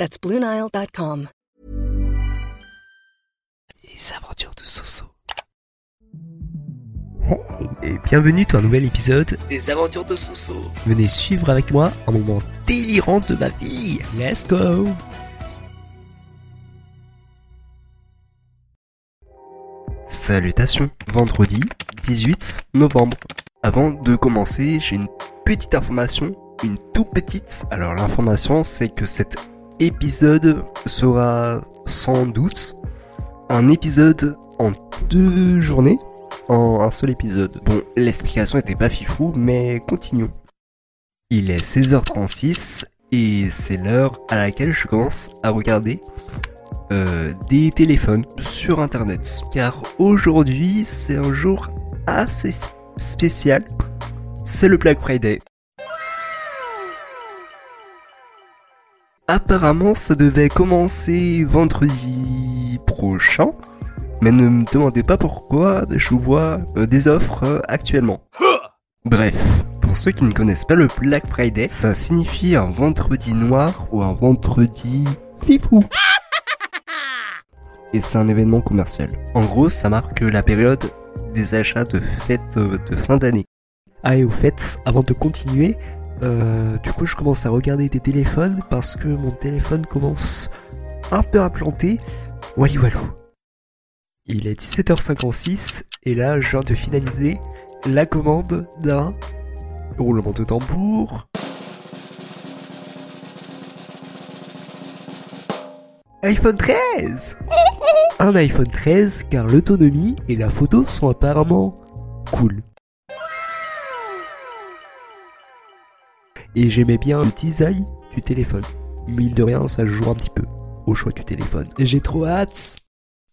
That's BlueNile.com. Les aventures de Soso. Hey, et bienvenue dans un nouvel épisode des aventures de Soso. Venez suivre avec moi un moment délirant de ma vie. Let's go! Salutations, vendredi 18 novembre. Avant de commencer, j'ai une petite information, une tout petite. Alors l'information c'est que cet épisode sera sans doute un épisode en deux journées, en un seul épisode. Bon, l'explication était pas fifou, mais continuons. Il est 16h36 et c'est l'heure à laquelle je commence à regarder euh, des téléphones sur internet. Car aujourd'hui, c'est un jour assez spécial. C'est le Black Friday. Apparemment, ça devait commencer vendredi prochain. Mais ne me demandez pas pourquoi je vois euh, des offres euh, actuellement. Bref, pour ceux qui ne connaissent pas le Black Friday, ça signifie un vendredi noir ou un vendredi fifou et c'est un événement commercial. En gros, ça marque la période des achats de fêtes euh, de fin d'année. Ah et au fait, avant de continuer, euh, du coup je commence à regarder des téléphones parce que mon téléphone commence un peu à planter. Wally walou. Il est 17h56 et là je viens de finaliser la commande d'un roulement de tambour. iPhone 13 Un iPhone 13 car l'autonomie et la photo sont apparemment cool. Et j'aimais bien le design du téléphone. Mine de rien, ça joue un petit peu au choix du téléphone. J'ai trop hâte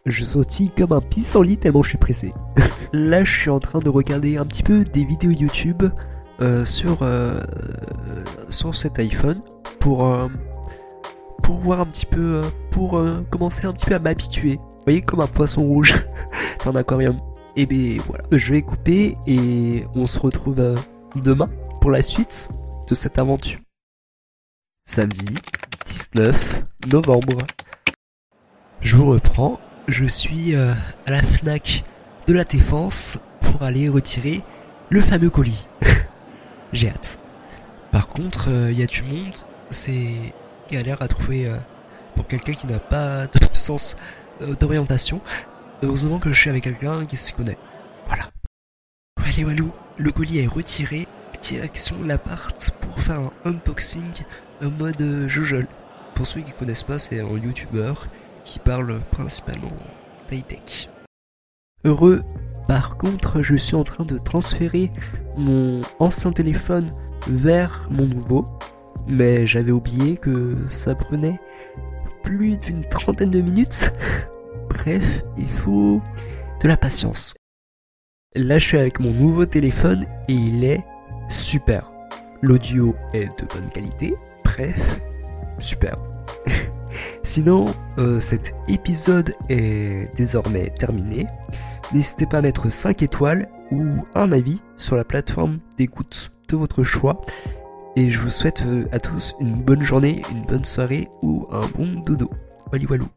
Je sautille comme un pissenlit tellement je suis pressé. Là, je suis en train de regarder un petit peu des vidéos YouTube euh, sur, euh, sur cet iPhone pour... Euh, pour voir un petit peu, pour commencer un petit peu à m'habituer. Vous voyez, comme un poisson rouge dans un aquarium. Et bien voilà, je vais couper et on se retrouve demain pour la suite cette aventure. Samedi 19 novembre. Je vous reprends, je suis à la FNAC de la Défense pour aller retirer le fameux colis. J'ai hâte. Par contre, il y a du monde, c'est galère à trouver euh, pour quelqu'un qui n'a pas de sens euh, d'orientation. Heureusement que je suis avec quelqu'un qui s'y connaît. Voilà. Allez Walou, le colis est retiré, direction l'appart un unboxing en mode euh, jojol. Pour ceux qui connaissent pas, c'est un youtubeur qui parle principalement d'high-tech. Heureux, par contre, je suis en train de transférer mon ancien téléphone vers mon nouveau mais j'avais oublié que ça prenait plus d'une trentaine de minutes. Bref, il faut de la patience. Là, je suis avec mon nouveau téléphone et il est super. L'audio est de bonne qualité. Bref, super. Sinon, euh, cet épisode est désormais terminé. N'hésitez pas à mettre 5 étoiles ou un avis sur la plateforme d'écoute de votre choix. Et je vous souhaite euh, à tous une bonne journée, une bonne soirée ou un bon dodo. Wally walou.